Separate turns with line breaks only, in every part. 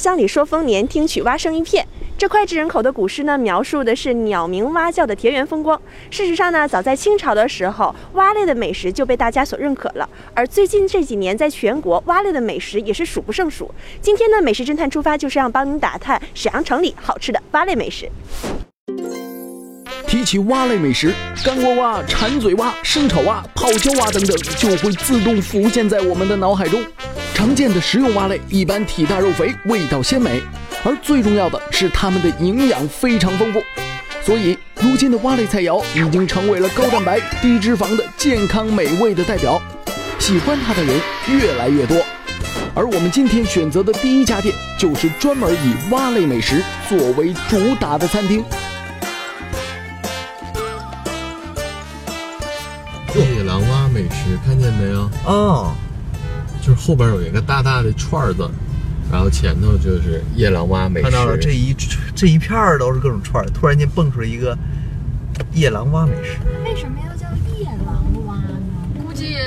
乡里说丰年，听取蛙声一片。这脍炙人口的古诗呢，描述的是鸟鸣蛙叫的田园风光。事实上呢，早在清朝的时候，蛙类的美食就被大家所认可了。而最近这几年，在全国蛙类的美食也是数不胜数。今天呢，美食侦探出发就是要帮您打探沈阳城里好吃的蛙类美食。
提起蛙类美食，干锅蛙、馋嘴蛙、生炒蛙、泡椒蛙等等，就会自动浮现在我们的脑海中。常见的食用蛙类一般体大肉肥，味道鲜美。而最重要的是，它们的营养非常丰富，所以如今的蛙类菜肴已经成为了高蛋白、低脂肪的健康美味的代表，喜欢它的人越来越多。而我们今天选择的第一家店，就是专门以蛙类美食作为主打的餐厅。
夜郎蛙美食，看见没有？
哦，
就是后边有一个大大的串字。然后前头就是夜郎蛙美食，
看到了这一这一片儿都是各种串儿，突然间蹦出来一个夜郎蛙美食。
为什么要叫夜郎蛙呢？估计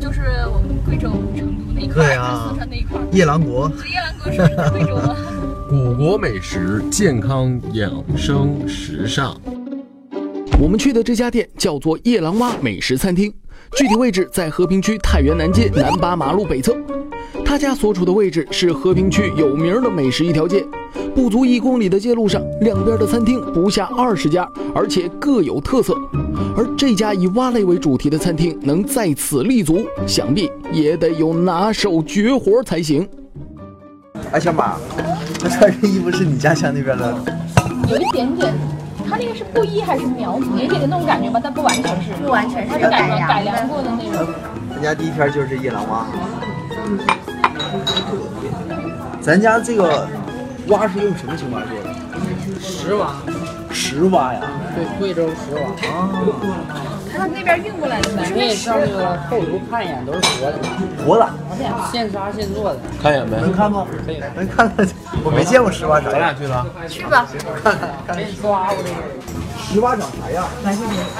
就是我们贵州、成都那块儿，四川那块儿。
夜郎国，
夜郎国是贵州吗？
古国美食，健康养生时尚。
我们去的这家店叫做夜郎蛙美食餐厅，具体位置在和平区太原南街南八马路北侧。他家所处的位置是和平区有名的美食一条街，不足一公里的街路上，两边的餐厅不下二十家，而且各有特色。而这家以蛙类为主题的餐厅能在此立足，想必也得有拿手绝活才行。
哎，小马，他 穿这衣服是你家乡那边的？
有一点点，他那个是布衣还是苗族？有点那种感觉吧，但不完全是，
不完全是，
是改良改良过的那种。
咱家第一篇就是夜郎蛙。咱家这个蛙是用什么青蛙做的？
石蛙。
石蛙呀？
对，贵州石蛙。
啊。他那边运过来的。
里面上那个后厨看一眼都是活的。
活的。
现杀现做的。
看一眼呗。
能看吗？
可以。
能看看。我没见过石蛙。
咱俩去吧。
去吧。
看看。看
没抓我这个。
石蛙长啥样？
来。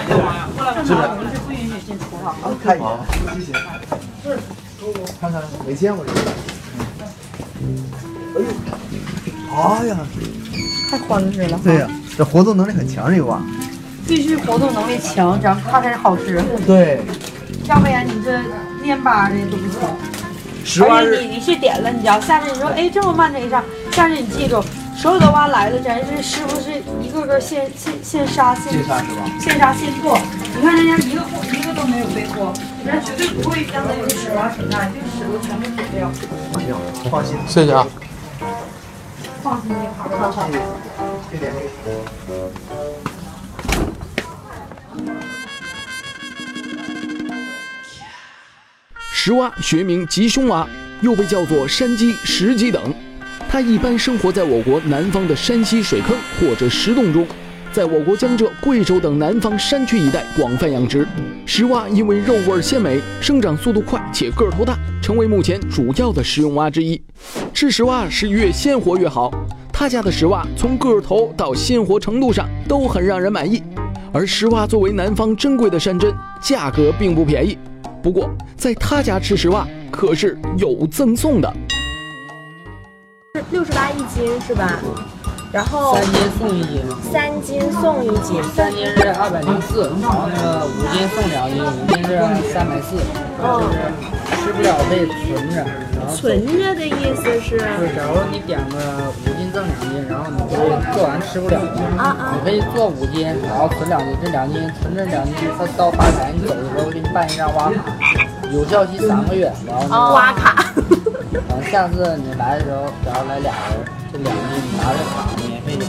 这玩意儿。过来干嘛？我们是不允许进厨房。
看一眼。谢谢。是。看看，没见过这个。哎呦，哎呀，
太欢实了。
对呀，这活动能力很强，这个蛙。
必须活动能力强，咱们它才好吃。
对。
要不然你这蔫巴的都不行。
而且
你你去点了，你知道下次你说，哎，这么慢这一上，下次你记住，所有的蛙来了，咱是师傅是一个个现现现杀现
现杀是吧？
现杀现做。你看人家一个一个都没有被脱，人家绝对不会让那个屎蛙存在，这个屎都全部吐掉。
行，放心。
谢谢啊。
放心就好。好好。
这点。
石蛙学名吉凶蛙，又被叫做山鸡、石鸡等。它一般生活在我国南方的山溪水坑或者石洞中，在我国江浙、贵州等南方山区一带广泛养殖。石蛙因为肉味鲜美、生长速度快且个头大，成为目前主要的食用蛙之一。吃石蛙是越鲜活越好。他家的石蛙从个头到鲜活程度上都很让人满意。而石蛙作为南方珍贵的山珍，价格并不便宜。不过，在他家吃石蛙可是有赠送的，
六十八一斤是吧？然后
三斤送一斤，
三斤送一斤，
三斤是二百零四，然后那个五斤送两斤，五斤是三百四，就是吃不了可以存着。
存着的意思是？
是，假如你点个五斤赠两斤，然后你可以做完吃不了
啊啊，
你可以做五斤，然后存两斤，这两斤存这两斤，他到发财你走的时候给你办一张挖卡，有效期三个月，然后
挖卡，
然后下次你来的时候，假如来俩人，这两斤你拿着卡免费就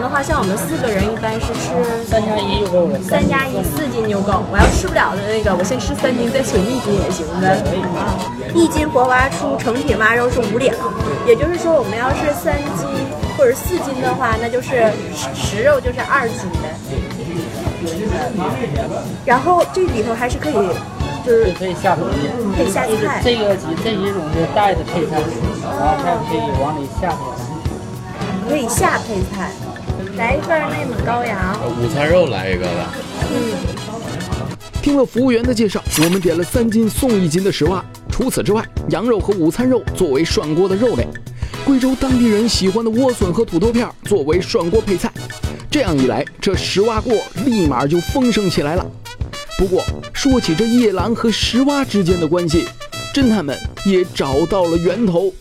的话，像我们四个人一般是吃
三加一就够了，
三加一四斤就够。我要吃不了的那个，我先吃三斤，再存一斤也行的。一斤活蛙出成品蛙肉是五两，也就是说，我们要是三斤或者四斤的话，那就是食肉就是二斤的。然后这里头还是可以，就是
可以下东西，
可以下菜。
这个几这几种是带的配菜，然后还可以往里下菜。
可以下配菜，来一份内蒙羔羊。
午餐肉来一个吧。
嗯。
听了服务员的介绍，我们点了三斤送一斤的石蛙。除此之外，羊肉和午餐肉作为涮锅的肉类，贵州当地人喜欢的莴笋和土豆片作为涮锅配菜。这样一来，这石蛙锅立马就丰盛起来了。不过，说起这夜郎和石蛙之间的关系，侦探们也找到了源头。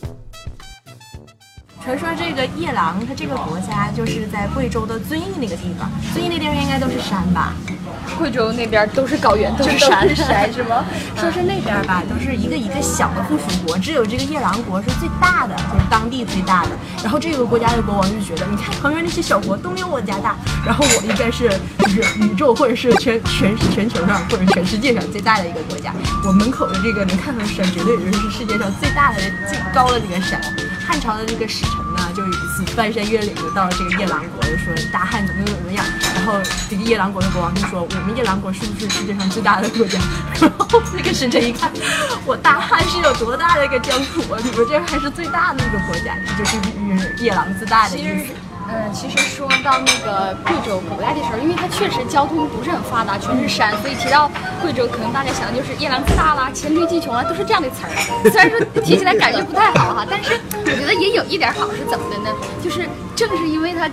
传说这个夜郎，它这个国家就是在贵州的遵义那个地方。遵义那地方应该都是山吧？
贵州那边都是高原，都
是
山，
山是吗？说是那边吧，都是一个一个小的附属国，只有这个夜郎国是最大的，就是当地最大的。然后这个国家的国王就觉得，你看旁边那些小国都没有我家大，然后我应该是就是宇宙或者是全全全球上或者全世界上最大的一个国家。我门口的这个能看到山，绝对就是世界上最大的、最高的这个山。汉朝的这个使臣呢，就有一次翻山越岭的到了这个夜郎国，就说大汉怎么怎么怎么样。然后这个夜郎国的国王就说，我们夜郎国是不是世界上最大的国家？然后那个使臣一看，我大汉是有多大的一个疆土啊？你们这还是最大的一个国家，这就是夜郎自大的意思。
嗯，其实说到那个贵州古代的时候，因为它确实交通不是很发达，全是山，所以提到贵州，可能大家想的就是夜郎自大啦、黔驴技穷啊，都是这样的词儿。虽然说提起来感觉不太好哈，但是我觉得也有一点好，是怎么的呢？就是正是因为它，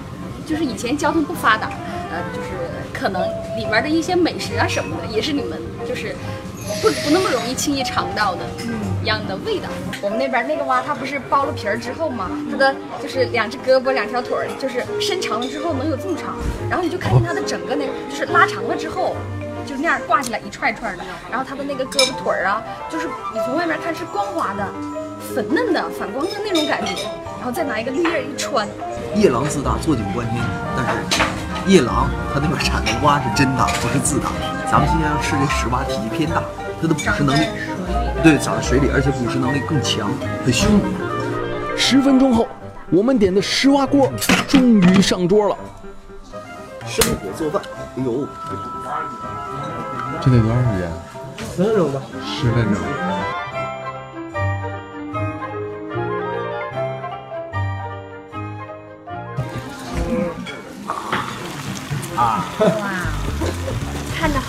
就是以前交通不发达，呃，就是可能里面的一些美食啊什么的，也是你们就是不不那么容易轻易尝到的。嗯。一样的味道。我们那边那个蛙，它不是剥了皮儿之后吗？它的就是两只胳膊、两条腿儿，就是伸长了之后能有这么长。然后你就看见它的整个那个，就是拉长了之后，就那样挂起来一串一串的。然后它的那个胳膊腿儿啊，就是你从外面看是光滑的、粉嫩的、反光的那种感觉。然后再拿一个绿叶一穿。
夜郎自大，坐井观天。但是夜郎它那边产的蛙是真大，不是自大。咱们今天要吃这石蛙，体积偏大，它的捕食能力。对，长在水里，而且捕食能力更强，很凶。
十分钟后，我们点的石蛙锅终于上桌了。
生火做饭，哎呦，
这得多长时间？
十分钟吧。
十分钟。
啊！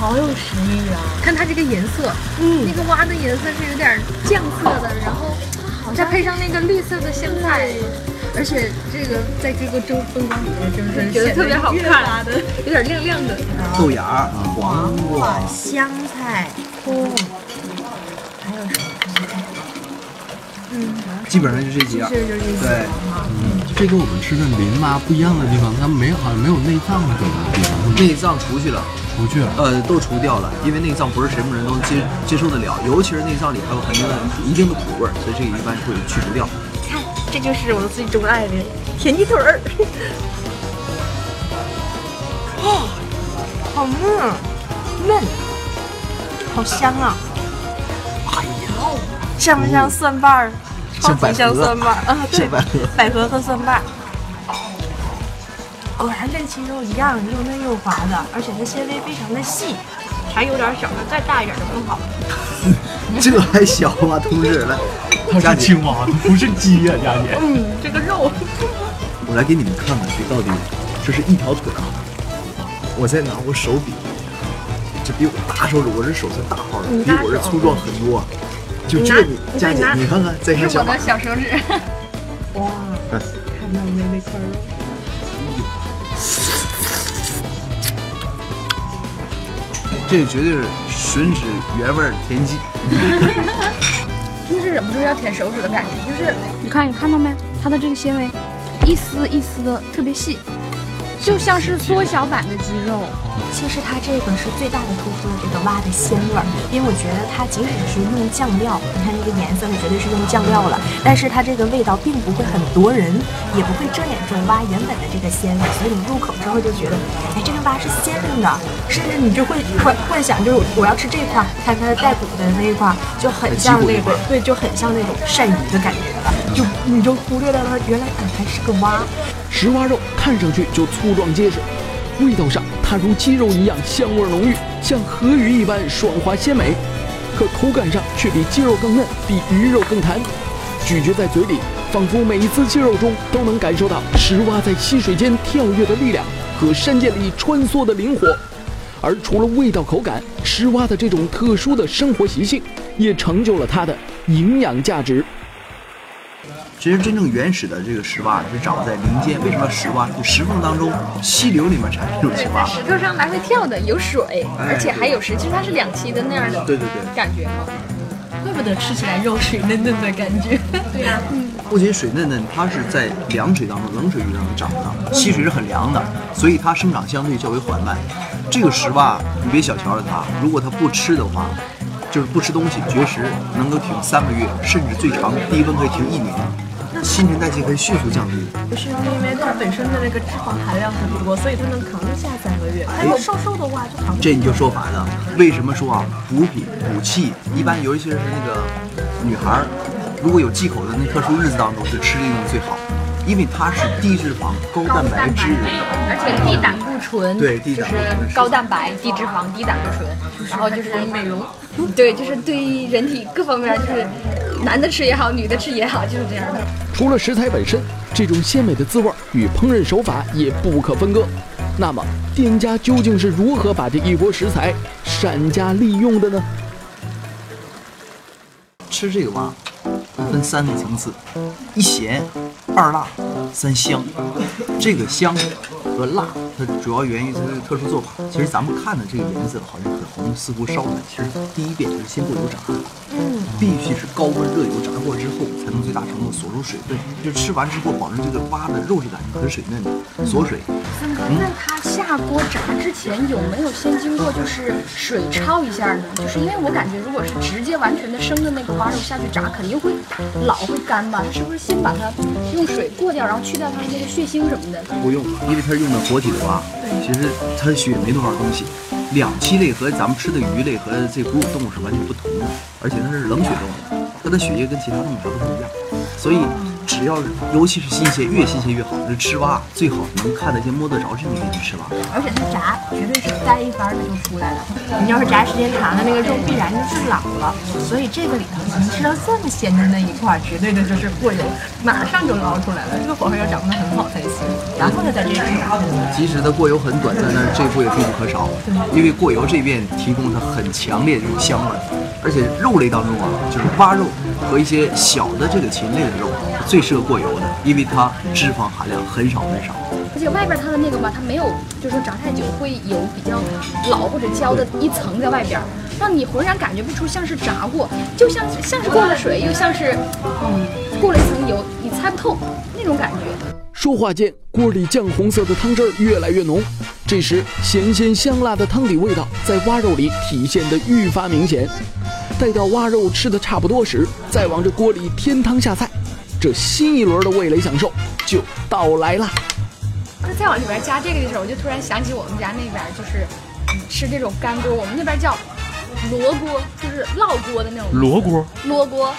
好有食欲啊！看它这个颜色，嗯，那个蛙的颜色是有点酱色的，然后再配上那个绿色的香菜，而且这个在这个周灯光底下，就是觉得特别好看，有点亮亮的。
豆芽、
黄瓜、香菜、葱，还有什么？
嗯，基本上就这几样。
对，
嗯，这跟我们吃的林蛙不一样的地方，它没好像没有内脏那种地方。
内脏出去了。
除去了，
呃，都除掉了，因为内脏不是什么人都接接受得了，尤其是内脏里还有很多一定的苦味儿，所以这个一般会去除掉。
看，这就是我最钟爱的田鸡腿儿。哦，好嫩，嫩，好香啊！哎呀，像不像蒜瓣儿？
像百
合，蒜瓣儿啊，对，
百合，
百合和蒜瓣。果然跟鸡肉一样，又嫩又滑的，而且它纤维非常的细，还有点小，再大一点就更好。
这还小吗，同志？来，
它是青蛙，不是鸡呀，佳姐。
嗯，这个肉。
我来给你们看看，这到底这是一条腿啊！我再拿我手比，这比我大手指，我这手算大号的，比我这粗壮很多。就这个，佳姐，你看看，再看小。
我的小手指。
哇，看到没那块肉。
这绝对是吮指原味田鸡，
就是忍不住要舔手指的感觉。就是你看，你看到没？它的这个纤维，一丝一丝的，特别细。就像是缩小版的鸡肉，
其实它这个是最大的突出了这个蛙的鲜味儿，因为我觉得它即使是用酱料，你看那个颜色，它绝对是用酱料了，但是它这个味道并不会很夺人，也不会遮掩住蛙原本的这个鲜味，所以你入口之后就觉得，哎，这个蛙是鲜嫩的，甚至你就会幻幻想，就是我要吃这块，看它的带骨的那一块，就很像那个，对，就很像那种鳝鱼的感觉了，就你就忽略了它原来还是个蛙。
石蛙肉看上去就粗壮结实，味道上它如鸡肉一样香味浓郁，像河鱼一般爽滑鲜美，可口感上却比鸡肉更嫩，比鱼肉更弹。咀嚼在嘴里，仿佛每一丝鸡肉中都能感受到石蛙在溪水间跳跃的力量和山涧里穿梭的灵活。而除了味道口感，石蛙的这种特殊的生活习性，也成就了它的营养价值。
其实真正原始的这个石蛙是长在林间，为什么石蛙？就石缝当中、溪流里面产生这种青蛙。
石头上来回跳的，有水，而且还有石，其实它是两栖的那样的
对对对，
感觉哈。
怪不得吃起来肉水嫩嫩的感觉。
对呀、
不仅水嫩嫩，它是在凉水当中、冷水域当中长的，溪水是很凉的，所以它生长相对较为缓慢。这个石蛙你别小瞧了它，如果它不吃的话，就是不吃东西绝食，能够挺三个月，甚至最长低温可以挺一年，新陈代谢可以迅速降低。
不是因为它本身的那个脂肪含量很多，所以它能扛得下三个月。它要瘦瘦的话就扛不
这你就说反了。为什么说啊？补品、补气，一般尤其是那个女孩儿，如果有忌口的那特殊日子当中，就吃这个最好，因为它是低脂肪、高蛋白质。
而且低胆固醇，
对低
就是
胆固醇
高蛋白、低脂肪、低胆固醇，然后就是美容，对，就是对于人体各方面，就是男的吃也好，女的吃也好，就是这样的。
除了食材本身，这种鲜美的滋味与烹饪手法也不可分割。那么，店家究竟是如何把这一锅食材善加利用的呢？
吃这个蛙分三个层次：一咸、二辣、三香。这个香和辣，它主要源于它的特殊做法。其实咱们看的这个颜色好像很红，似乎烧的，其实第一遍就是先过油炸，嗯必须是高温热油炸过之后，才能最大程度锁住水分。就吃完之后，保证这个蛙的肉质感是很水嫩的，锁水。
森哥，那它下锅炸之前有没有先经过就是水焯一下呢？就是因为我感觉，如果是直接完全的生的那个蛙肉下去炸，肯定会老会干吧？它是不是先把它用水过掉，然后去掉它的那个血腥什么的？
不用，因为它是用的活体的蛙，其实它的血没多少东西。两栖类和咱们吃的鱼类和这哺乳动物是完全不同的，而且它是冷血动物，它的血液跟其他动物还不太一样，所以只要尤其是新鲜，越新鲜越好。这吃蛙最好能看得见、摸得着这种地方吃蛙。
而且它炸绝对是带一番的就出来了。你要是炸时间长了，那个肉必然就是老了。所以这个里头能吃到这么鲜的那一块，绝对的就是过油，马上就捞出来了。这个火候要掌握得很好才行。然后呢，再这里
即使它过油很短暂，但是这一步也必不可少，因为过油这边提供它很强烈的这种香味，而且肉类当中啊，就是蛙肉和一些小的这个禽类的肉是最适合过油的，因为它脂肪含量很少很少。
而且外边它的那个吧，它没有，就是说炸太久会有比较老或者焦的一层在外边，让你浑然感觉不出像是炸过，就像像是过了水，又像是嗯过了一层油，你猜不透那种感觉。
说话间，锅里酱红色的汤汁儿越来越浓。这时，咸鲜香辣的汤底味道在蛙肉里体现得愈发明显。待到蛙肉吃的差不多时，再往这锅里添汤下菜，这新一轮的味蕾享受就到来了。
那再往里边加这个的时候，我就突然想起我们家那边就是嗯吃这种干锅，我们那边叫罗锅，就是烙锅的那种
罗锅，
罗锅。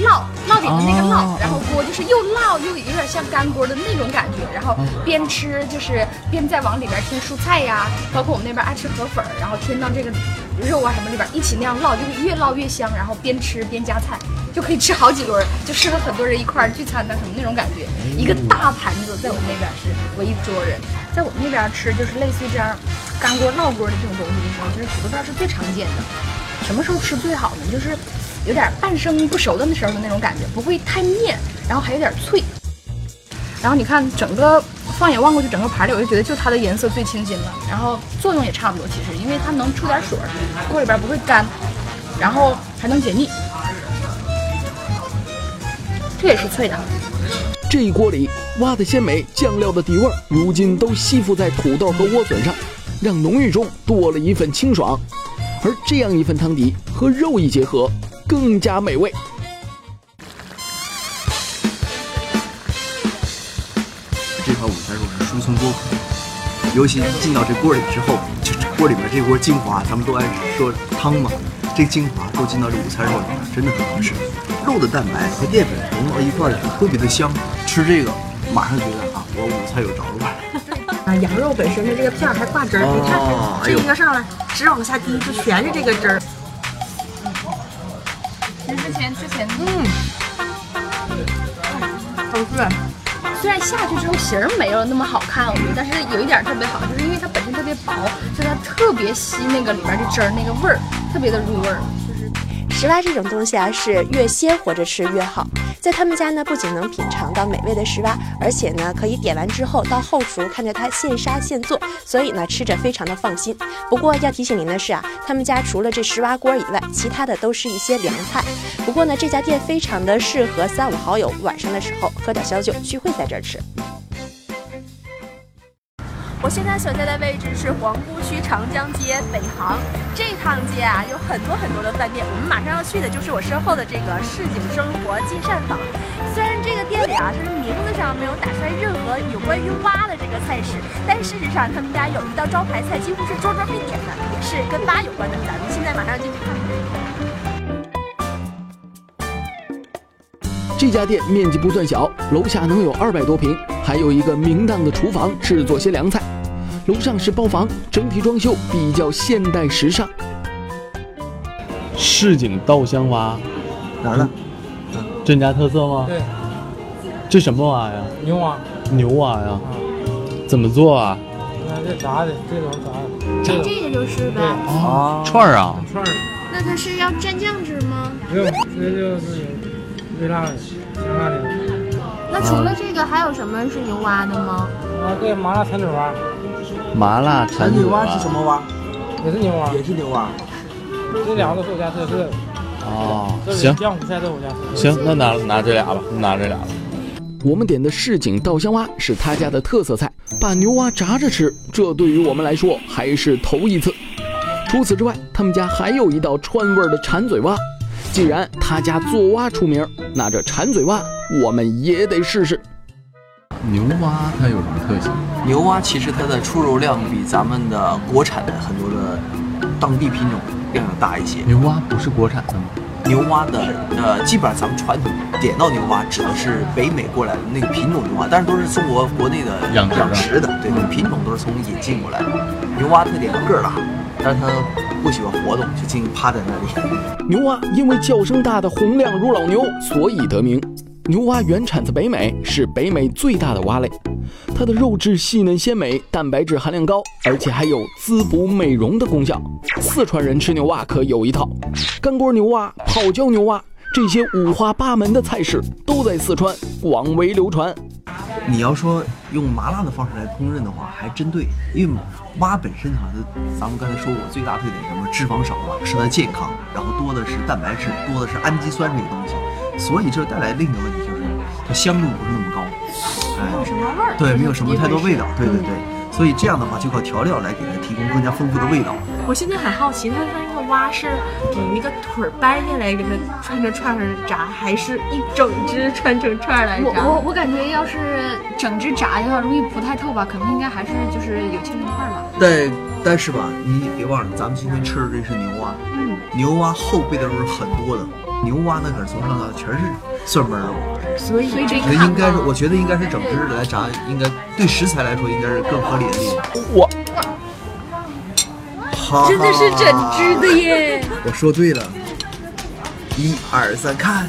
烙烙饼的那个烙，然后锅就是又烙又有点像干锅的那种感觉，然后边吃就是边再往里边添蔬菜呀，包括我们那边爱吃河粉儿，然后添到这个肉啊什么里边一起那样烙，就是越烙越香，然后边吃边夹菜，就可以吃好几轮儿，就适合很多人一块儿聚餐的什么那种感觉。一个大盘子在我们那边是围一桌人，在我们那边吃就是类似于这样干锅烙锅的这种东西的时候，其实土豆片儿是最常见的。什么时候吃最好呢？就是有点半生不熟的那时候的那种感觉，不会太面，然后还有点脆。然后你看整个放眼望过去，整个盘里我就觉得就它的颜色最清新了，然后作用也差不多。其实因为它能出点水，锅里边不会干，然后还能解腻。这也是脆的。
这一锅里蛙的鲜美、酱料的底味，如今都吸附在土豆和莴笋上，让浓郁中多了一份清爽。而这样一份汤底和肉一结合，更加美味。
这块午餐肉是疏松多可，尤其进到这锅里之后，就这锅里面这锅精华，咱们都爱说汤嘛，这精华都进到这午餐肉里面，真的很好吃。肉的蛋白和淀粉融到一块儿的时候特别的香，吃这个马上觉得啊，我午餐有着落了。
啊，羊肉本身的这个片儿还挂汁儿，你看
哦哎呦
这一个上来，直往下滴，就全是这个汁儿。
之前
嗯，好吃。
虽然下去之后形儿没有那么好看，我觉得，但是有一点特别好，就是因为它本身特别薄，所以它特别吸那个里边的汁儿，那个味儿特别的入味儿。就是
石蛙这种东西啊，是越鲜活着吃越好。在他们家呢，不仅能品尝到美味的石蛙，而且呢，可以点完之后到后厨看着它现杀现做，所以呢，吃着非常的放心。不过要提醒您的是啊，他们家除了这石蛙锅以外，其他的都是一些凉菜。不过呢，这家店非常的适合三五好友晚上的时候喝点小酒聚会在这儿吃。我现在所在的位置是皇姑区长江街北航，这趟街啊有很多很多的饭店，我们马上要去的就是我身后的这个市井生活金膳坊。虽然这个店里啊，它的名字上没有打出来任何有关于蛙的这个菜式，但事实上他们家有一道招牌菜，几乎是桌桌必点的，也是跟蛙有关的。咱们现在马上进去看看。
这家店面积不算小，楼下能有二百多平，还有一个明档的厨房，制作些凉菜。楼上是包房，整体装修比较现代时尚。
市井稻香蛙，
哪儿的？
这你家特色吗？
对，
这什么蛙呀？
牛蛙，
牛蛙呀？怎么做啊？
那这炸的，这种炸的，
这个就是呗。
啊，串儿啊？
串儿，
那它是要蘸酱汁吗？
不用，这就是有微辣的，香辣的。
那除了这个，还有什么是牛蛙的吗？
啊，对，麻辣馋嘴蛙，
麻辣馋嘴
蛙是什么蛙？
也是牛蛙，
也是牛蛙。
这两个都是我家特色。
哦，
这
行
酱五菜都是我家特色。
行，那拿拿这俩吧，拿这俩吧。
我们点的市井稻香蛙是他家的特色菜，把牛蛙炸着吃，这对于我们来说还是头一次。除此之外，他们家还有一道川味儿的馋嘴蛙。既然他家做蛙出名，那这馋嘴蛙我们也得试试。
牛蛙它有什么特性？
牛蛙其实它的出肉量比咱们的国产的很多的当地品种量要大一些。
牛蛙不是国产的吗？
牛蛙的呃，基本上咱们传统点到牛蛙指的是北美过来的那个品种牛蛙，但是都是中国国内的
养殖的
养殖的，对，那个品种都是从引进过来的。牛蛙特点个儿大，但是它不喜欢活动，就经常趴在那里。
牛蛙因为叫声大的洪亮如老牛，所以得名。牛蛙原产自北美，是北美最大的蛙类。它的肉质细嫩鲜美，蛋白质含量高，而且还有滋补美容的功效。四川人吃牛蛙可有一套，干锅牛蛙、泡椒牛蛙，这些五花八门的菜式都在四川广为流传。
你要说用麻辣的方式来烹饪的话，还真对，因为蛙本身哈，咱们刚才说过，最大特点什么？脂肪少嘛，吃的健康，然后多的是蛋白质，多的是氨基酸这些东西，所以这带来另一个问题就是它香度不是那么高，哎，
没有什么味儿。
对，没有什么太多味道，对对对，所以这样的话就靠调料来给它提供更加丰富的味道。
我现在很好奇，它它那个蛙是你那个腿儿掰下来给它串成串儿炸，还是一整只串成串儿来
我
炸？
我我感觉要是整只炸的话，容易不太透吧，可能应该还是就是有切成块儿吧。
但但是吧，你别忘了，咱们今天吃的这是牛蛙，
嗯，
牛蛙后背的肉是很多的，牛蛙那可是从上到下全是蒜瓣肉。
所以
这
个应该是，我觉得应该是整只来炸，应该对食材来说应该是更合理的地方。
我
好，
真的是整只的耶！
我说对了，一二三，看，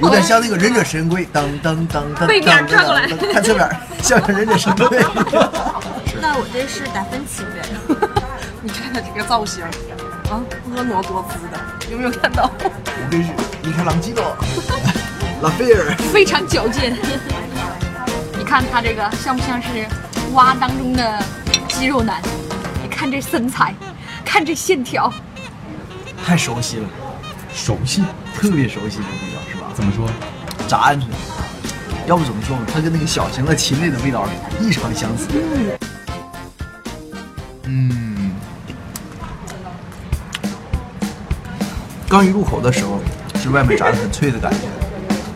有点像那个忍者神龟，当当当当，
背面转过来
当当当看侧面，像个忍者神龟。
那我这是达芬奇呗？你看它这个造型，啊，婀娜多姿的，有没有看到？
我跟你说，你看朗基多，拉斐尔，
非常矫健。你看他这个像不像是蛙当中的肌肉男？你看这身材，看这线条，
太熟悉了，
熟悉？
特别熟悉的味道是吧？
怎么说？
炸鹌鹑，要不怎么说呢？它跟那个小型的禽类的味道异常相似。嗯，刚一入口的时候是外面炸的很脆的感觉，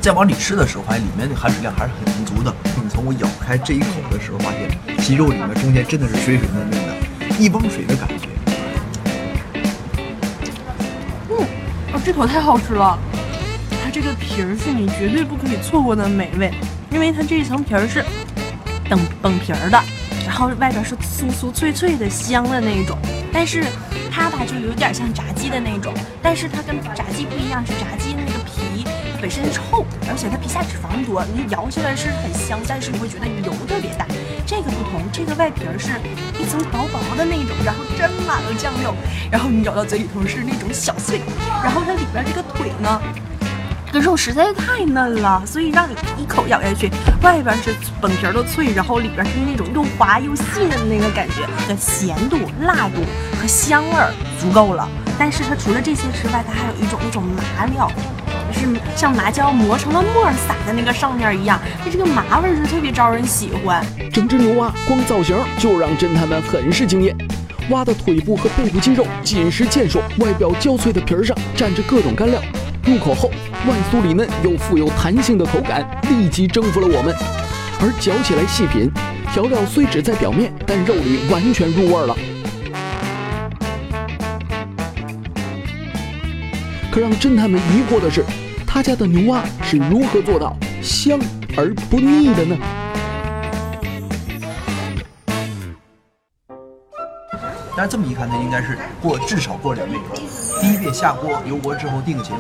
再往里吃的时候，发现里面的含水量还是很足的。你从我咬开这一口的时候，发现鸡肉里面中间真的是水水嫩嫩的，一汪水的感觉。
嗯哦，这口太好吃了！它这个皮儿是你绝对不可以错过的美味，因为它这一层皮儿是等等皮儿的，然后外边是酥酥脆脆的香的那一种，但是它吧就有点像炸鸡的那种，但是它跟炸鸡不一样，是炸鸡那个皮本身臭，而且它皮下脂肪多，你咬起来是很香，但是你会觉得油特别大。这个不同，这个外皮儿是一层薄薄的那种，然后沾满了酱料，然后你咬到嘴里头是那种小碎，然后它里边这个腿呢。这个肉实在是太嫩了，所以让你一口咬下去，外边是本皮儿的脆，然后里边是那种又滑又细嫩的那个感觉，的咸度、辣度和香味儿足够了。但是它除了这些之外，它还有一种那种麻料，就是像麻椒磨成了沫儿撒在那个上面一样，它这个麻味儿是特别招人喜欢。
整只牛蛙光造型就让侦探们很是惊艳。蛙的腿部和背部肌肉紧实健硕，外表焦脆的皮儿上蘸着各种干料。入口后，外酥里嫩又富有弹性的口感立即征服了我们。而嚼起来细品，调料虽只在表面，但肉里完全入味了。可让侦探们疑惑的是，他家的牛蛙是如何做到香而不腻的呢？
但是这么一看，它应该是过至少过两遍油。第一遍下锅油锅之后定型，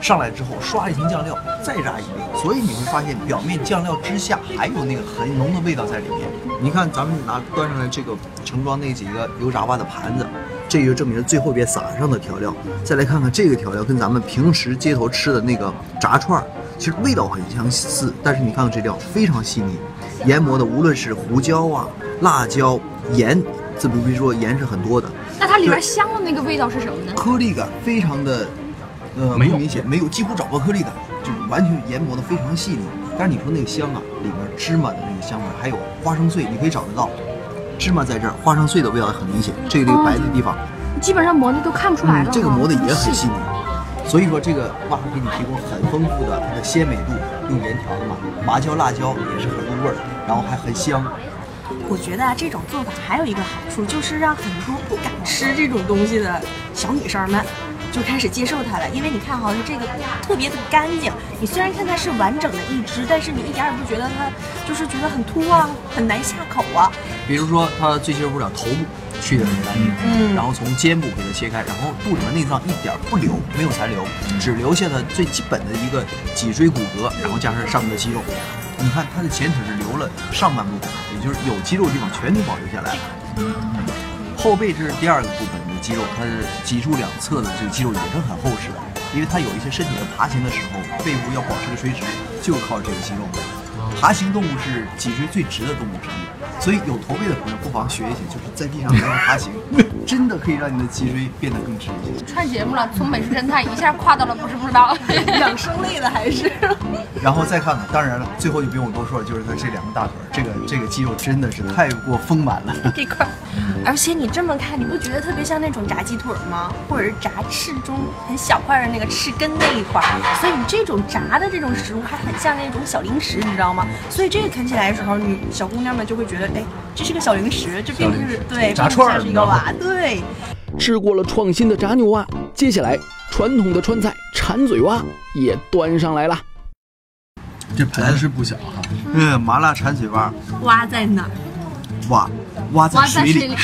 上来之后刷一层酱料，再炸一遍。所以你会发现，表面酱料之下还有那个很浓的味道在里面。你看，咱们拿端上来这个盛装那几个油炸蛙的盘子，这就证明最后边撒上的调料。再来看看这个调料，跟咱们平时街头吃的那个炸串儿，其实味道很相似，但是你看看这料非常细腻，研磨的无论是胡椒啊、辣椒、盐。自不必说，盐是很多的。
那它里边香的那个味道是什么呢？
颗粒感非常的，呃，没有明显，没有，几乎找不到颗粒感，就是完全研磨的非常细腻。但是你说那个香啊，里面芝麻的那个香味，还有花生碎，你可以找得到。芝麻在这儿，花生碎的味道很明显。这个这个白的地方，
基本上磨的都看不出来了。
这个磨的也很细腻。所以说这个蛙给你提供很丰富的它的鲜美度，用盐调的嘛，麻椒、辣椒也是很入味儿，然后还很香。
我觉得啊，这种做法还有一个好处，就是让很多不敢吃这种东西的小女生们就开始接受它了。因为你看哈，它这个特别的干净。你虽然看它是完整的一只，但是你一点也不觉得它就是觉得很突啊，很难下口啊。
比如说，它最接受不了头部去的很干净，嗯，然后从肩部给它切开，然后肚里面内脏一点不留，没有残留，只留下了最基本的一个脊椎骨骼，然后加上上面的肌肉。你看它的前腿是留了上半部分，也就是有肌肉的地方全都保留下来了。后背这是第二个部分的肌肉，它是脊柱两侧的这个肌肉也是很厚实的，因为它有一些身体的爬行的时候，背部要保持个垂直，就靠这个肌肉。爬行动物是脊椎最直的动物之一，所以有驼背的朋友不妨学一学，就是在地上慢慢爬行，真的可以让你的脊椎变得更直一些。
串节目了，从美食侦探一下跨到了不是不知道
养生类的还是。
然后再看看，当然了，最后就不用我多说了，就是它这两个大腿，这个这个鸡肉真的是太过丰满了。
这块，而且你这么看，你不觉得特别像那种炸鸡腿吗？或者是炸翅中很小块的那个翅根那一块？所以你这种炸的这种食物还很像那种小零食，你知道吗？所以这个啃起来的时候，你小姑娘们就会觉得，哎，这是个小零食，这并不是对
炸串
是一个娃，对。
吃过了创新的炸牛蛙，接下来传统的川菜馋嘴蛙也端上来了。
这盘子是不小哈，
嗯，麻辣馋嘴蛙。
蛙在哪儿？
蛙，蛙在水里，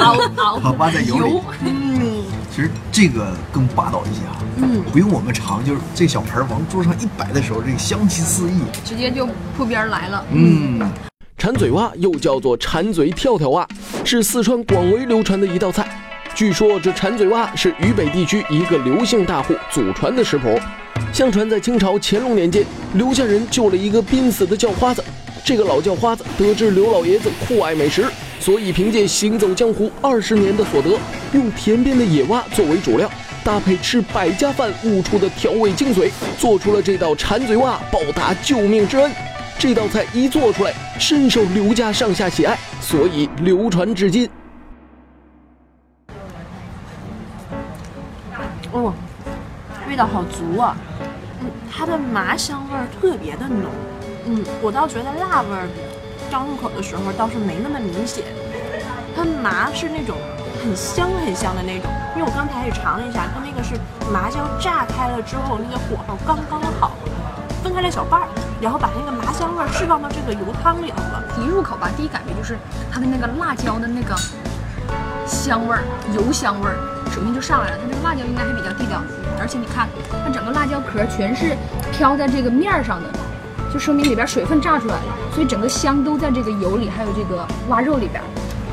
熬熬，
蛙 在油里。嗯，其实这个更霸道一些啊。嗯，不用我们尝，就是这小盆往桌上一摆的时候，这个香气四溢，
直接就扑边来了。
嗯，馋嘴蛙又叫做馋嘴跳跳蛙，是四川广为流传的一道菜。据说这馋嘴蛙是渝北地区一个刘姓大户祖传的食谱。相传在清朝乾隆年间，刘家人救了一个濒死的叫花子。这个老叫花子得知刘老爷子酷爱美食，所以凭借行走江湖二十年的所得，用田边的野蛙作为主料，搭配吃百家饭悟出的调味精髓，做出了这道馋嘴蛙，报答救命之恩。这道菜一做出来，深受刘家上下喜爱，所以流传至今。
哦，味道好足啊！嗯，它的麻香味儿特别的浓。嗯，我倒觉得辣味儿刚入口的时候倒是没那么明显。它麻是那种很香很香的那种，因为我刚才也尝了一下，它那个是麻椒炸开了之后，那个火候刚刚好，分开了小瓣儿，然后把那个麻香味儿释放到这个油汤里头了。
一入口吧，第一感觉就是它的那个辣椒的那个香味儿、油香味儿。首先就上来了，它这个辣椒应该还比较地道，而且你看，它整个辣椒壳全是飘在这个面儿上的，就说明里边水分炸出来了，所以整个香都在这个油里，还有这个蛙肉里边。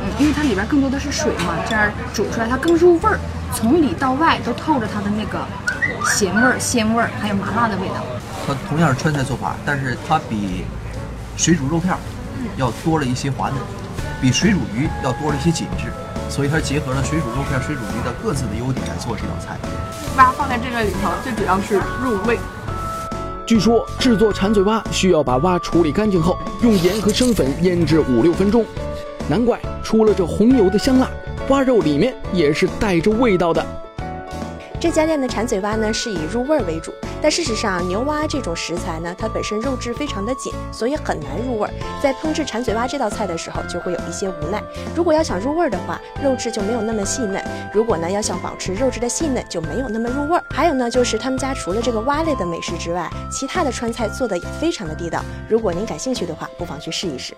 嗯，因为它里边更多的是水嘛，这样煮出来它更入味儿，从里到外都透着它的那个咸味儿、鲜味儿，还有麻辣的味道。
它同样是川菜做法，但是它比水煮肉片儿要多了一些滑嫩，比水煮鱼要多了一些紧致，所以它结合了水煮肉片、水煮鱼的各自的优点来做这道菜。
蛙放在这个里头，最主要是入味。
据说制作馋嘴蛙需要把蛙处理干净后，用盐和生粉腌制五六分钟。难怪除了这红油的香辣，蛙肉里面也是带着味道的。
这家店的馋嘴蛙呢是以入味儿为主，但事实上牛蛙这种食材呢，它本身肉质非常的紧，所以很难入味儿。在烹制馋嘴蛙这道菜的时候，就会有一些无奈。如果要想入味儿的话，肉质就没有那么细嫩；如果呢要想保持肉质的细嫩，就没有那么入味儿。还有呢，就是他们家除了这个蛙类的美食之外，其他的川菜做的也非常的地道。如果您感兴趣的话，不妨去试一试。